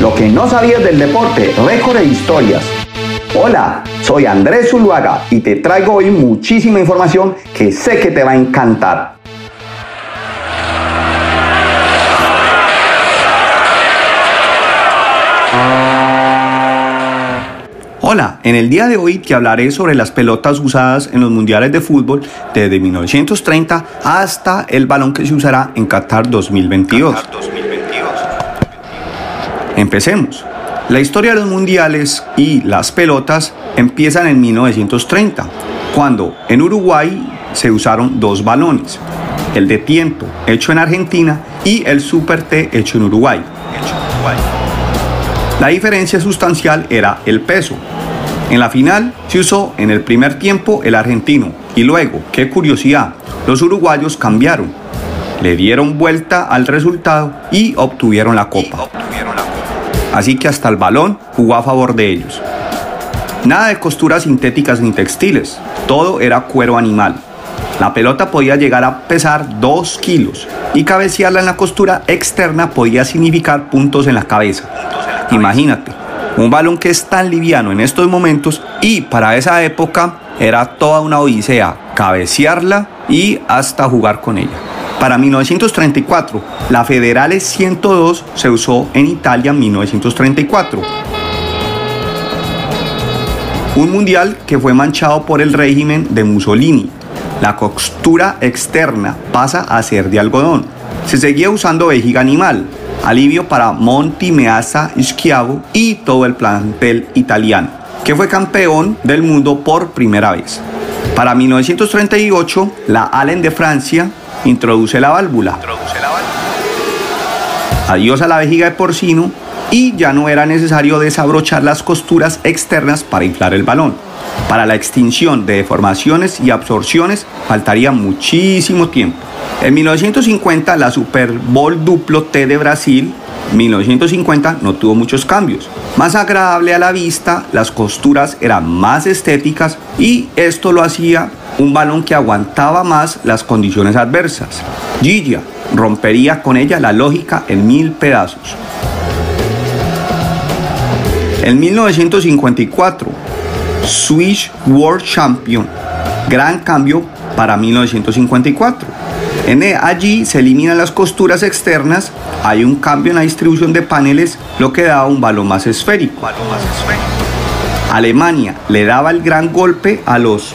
Lo que no sabías del deporte, récord e historias. Hola, soy Andrés Zuluaga y te traigo hoy muchísima información que sé que te va a encantar. Hola, en el día de hoy te hablaré sobre las pelotas usadas en los mundiales de fútbol desde 1930 hasta el balón que se usará en Qatar 2022. Empecemos. La historia de los mundiales y las pelotas empiezan en 1930, cuando en Uruguay se usaron dos balones, el de tiempo hecho en Argentina y el Super T hecho en Uruguay. La diferencia sustancial era el peso. En la final se usó en el primer tiempo el argentino y luego, qué curiosidad, los uruguayos cambiaron, le dieron vuelta al resultado y obtuvieron la copa así que hasta el balón jugó a favor de ellos. Nada de costuras sintéticas ni textiles, todo era cuero animal. La pelota podía llegar a pesar 2 kilos y cabecearla en la costura externa podía significar puntos en la cabeza. Imagínate, un balón que es tan liviano en estos momentos y para esa época era toda una odisea cabecearla y hasta jugar con ella. Para 1934, la Federale 102 se usó en Italia en 1934. Un mundial que fue manchado por el régimen de Mussolini. La costura externa pasa a ser de algodón. Se seguía usando vejiga animal, alivio para Monti Meazza Schiavo y todo el plantel italiano, que fue campeón del mundo por primera vez. Para 1938, la Allen de Francia Introduce la válvula. Adiós a la vejiga de porcino y ya no era necesario desabrochar las costuras externas para inflar el balón. Para la extinción de deformaciones y absorciones faltaría muchísimo tiempo. En 1950 la Super Bowl duplo T de Brasil 1950 no tuvo muchos cambios. Más agradable a la vista, las costuras eran más estéticas y esto lo hacía un balón que aguantaba más las condiciones adversas. Gigia rompería con ella la lógica en mil pedazos. En 1954, Swiss World Champion. Gran cambio para 1954. En e, allí se eliminan las costuras externas, hay un cambio en la distribución de paneles, lo que da un balón más esférico. Alemania le daba el gran golpe a los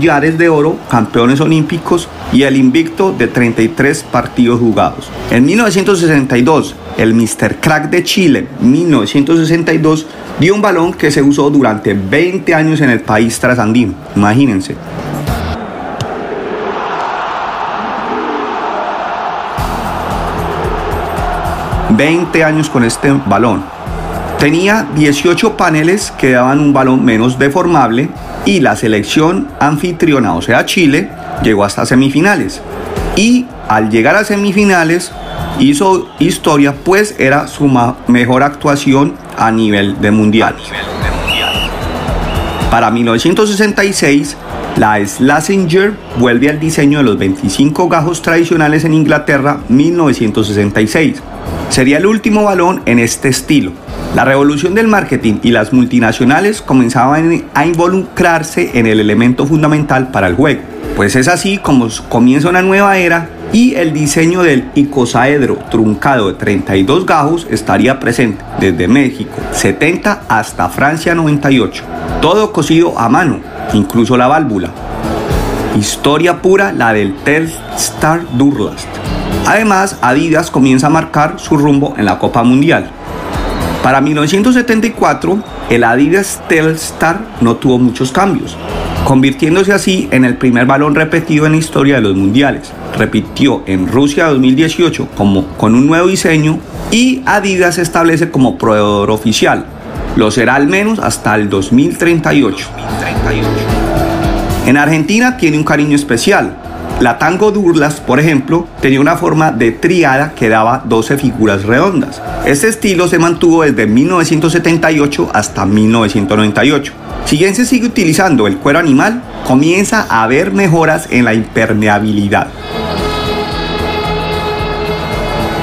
Yares de Oro, campeones olímpicos, y el invicto de 33 partidos jugados. En 1962, el Mr. Crack de Chile, 1962, dio un balón que se usó durante 20 años en el país trasandino. Imagínense. 20 años con este balón. Tenía 18 paneles que daban un balón menos deformable y la selección anfitriona, o sea Chile, llegó hasta semifinales. Y al llegar a semifinales hizo historia, pues era su mejor actuación a nivel de mundial. Para 1966, la Schlesinger vuelve al diseño de los 25 gajos tradicionales en Inglaterra 1966 Sería el último balón en este estilo. La revolución del marketing y las multinacionales comenzaban a involucrarse en el elemento fundamental para el juego. Pues es así como comienza una nueva era y el diseño del icosaedro truncado de 32 gajos estaría presente desde México 70 hasta Francia 98. Todo cosido a mano, incluso la válvula. Historia pura la del Telstar Durlast. Además, Adidas comienza a marcar su rumbo en la Copa Mundial. Para 1974, el Adidas Telstar no tuvo muchos cambios, convirtiéndose así en el primer balón repetido en la historia de los mundiales. Repitió en Rusia 2018 como, con un nuevo diseño y Adidas se establece como proveedor oficial. Lo será al menos hasta el 2038. En Argentina tiene un cariño especial, la tango Durlas, por ejemplo, tenía una forma de triada que daba 12 figuras redondas. Este estilo se mantuvo desde 1978 hasta 1998. Si bien se sigue utilizando el cuero animal, comienza a haber mejoras en la impermeabilidad.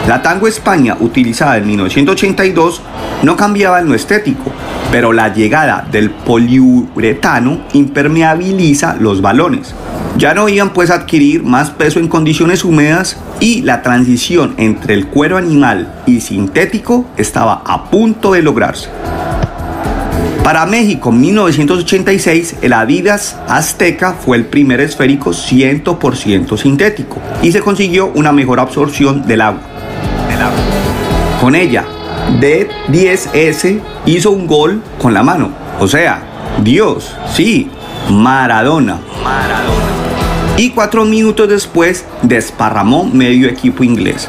La Tango España, utilizada en 1982, no cambiaba en lo estético, pero la llegada del poliuretano impermeabiliza los balones. Ya no iban pues a adquirir más peso en condiciones húmedas y la transición entre el cuero animal y sintético estaba a punto de lograrse. Para México 1986, el Adidas Azteca fue el primer esférico 100% sintético y se consiguió una mejor absorción del agua. Con ella, D10S hizo un gol con la mano. O sea, Dios, sí, Maradona. Maradona. Y cuatro minutos después desparramó medio equipo inglés.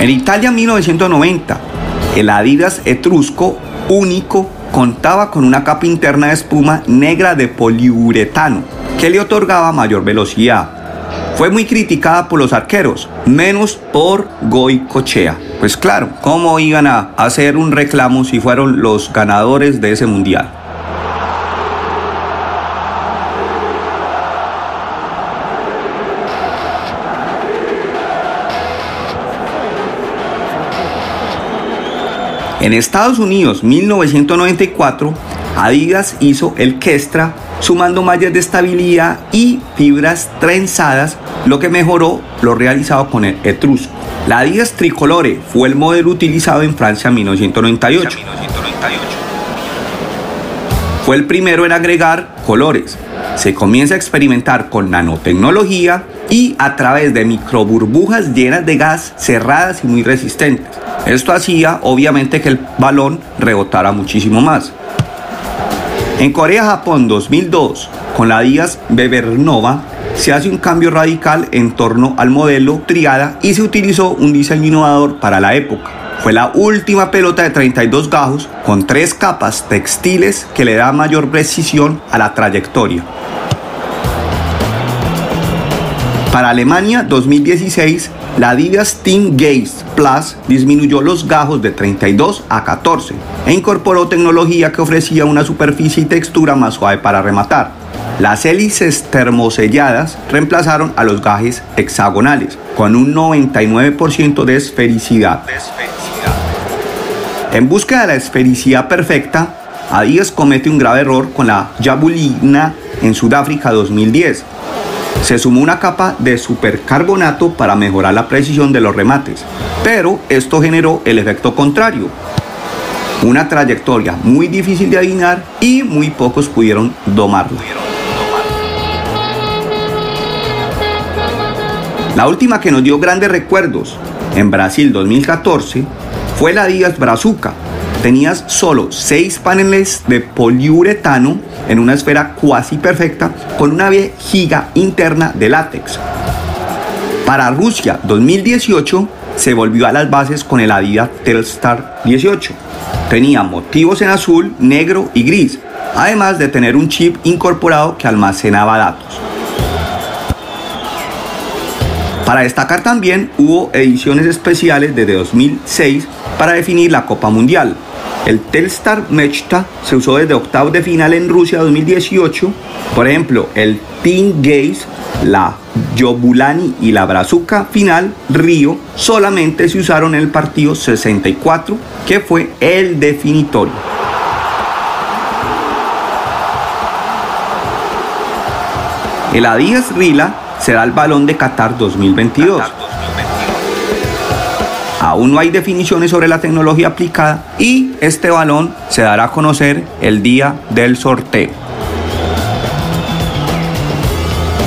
En Italia 1990, el Adidas Etrusco único contaba con una capa interna de espuma negra de poliuretano que le otorgaba mayor velocidad. Fue muy criticada por los arqueros, menos por Goicochea. Pues claro, ¿cómo iban a hacer un reclamo si fueron los ganadores de ese mundial? En Estados Unidos, 1994, Adidas hizo el Kestra sumando mallas de estabilidad y fibras trenzadas, lo que mejoró lo realizado con el Etrusco. La Adidas Tricolore fue el modelo utilizado en Francia en 1998. Fue el primero en agregar colores. Se comienza a experimentar con nanotecnología y a través de microburbujas llenas de gas cerradas y muy resistentes. Esto hacía obviamente que el balón rebotara muchísimo más. En Corea-Japón 2002, con la Díaz Bebernova, se hace un cambio radical en torno al modelo Triada y se utilizó un diseño innovador para la época. Fue la última pelota de 32 gajos con tres capas textiles que le da mayor precisión a la trayectoria. Para Alemania 2016, la Adidas Team Gaze Plus disminuyó los gajos de 32 a 14 e incorporó tecnología que ofrecía una superficie y textura más suave para rematar. Las hélices termoselladas reemplazaron a los gajes hexagonales, con un 99% de esfericidad. En busca de la esfericidad perfecta, Adidas comete un grave error con la Jabulina en Sudáfrica 2010 se sumó una capa de supercarbonato para mejorar la precisión de los remates, pero esto generó el efecto contrario. Una trayectoria muy difícil de adivinar y muy pocos pudieron domarla. La última que nos dio grandes recuerdos en Brasil 2014 fue la Díaz Brazuca, tenías solo 6 paneles de poliuretano en una esfera cuasi perfecta con una vejiga interna de látex. Para Rusia 2018 se volvió a las bases con el Adidas Telstar 18. Tenía motivos en azul, negro y gris, además de tener un chip incorporado que almacenaba datos. Para destacar también hubo ediciones especiales desde 2006 para definir la Copa Mundial, el Telstar Mechta se usó desde octavos de final en Rusia 2018. Por ejemplo, el Team Gaze, la Yobulani y la Brazuca final Río solamente se usaron en el partido 64, que fue el definitorio. El Adidas Rila será el balón de Qatar 2022. Aún no hay definiciones sobre la tecnología aplicada y este balón se dará a conocer el día del sorteo.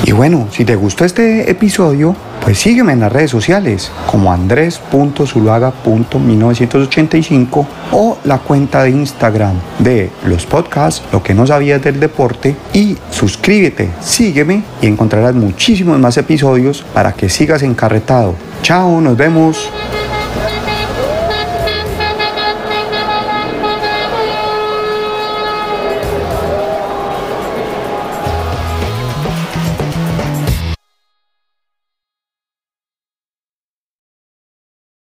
Y bueno, si te gustó este episodio, pues sígueme en las redes sociales como andres.zuluaga.1985 o la cuenta de Instagram de los podcasts, lo que no sabías del deporte y suscríbete, sígueme y encontrarás muchísimos más episodios para que sigas encarretado. Chao, nos vemos.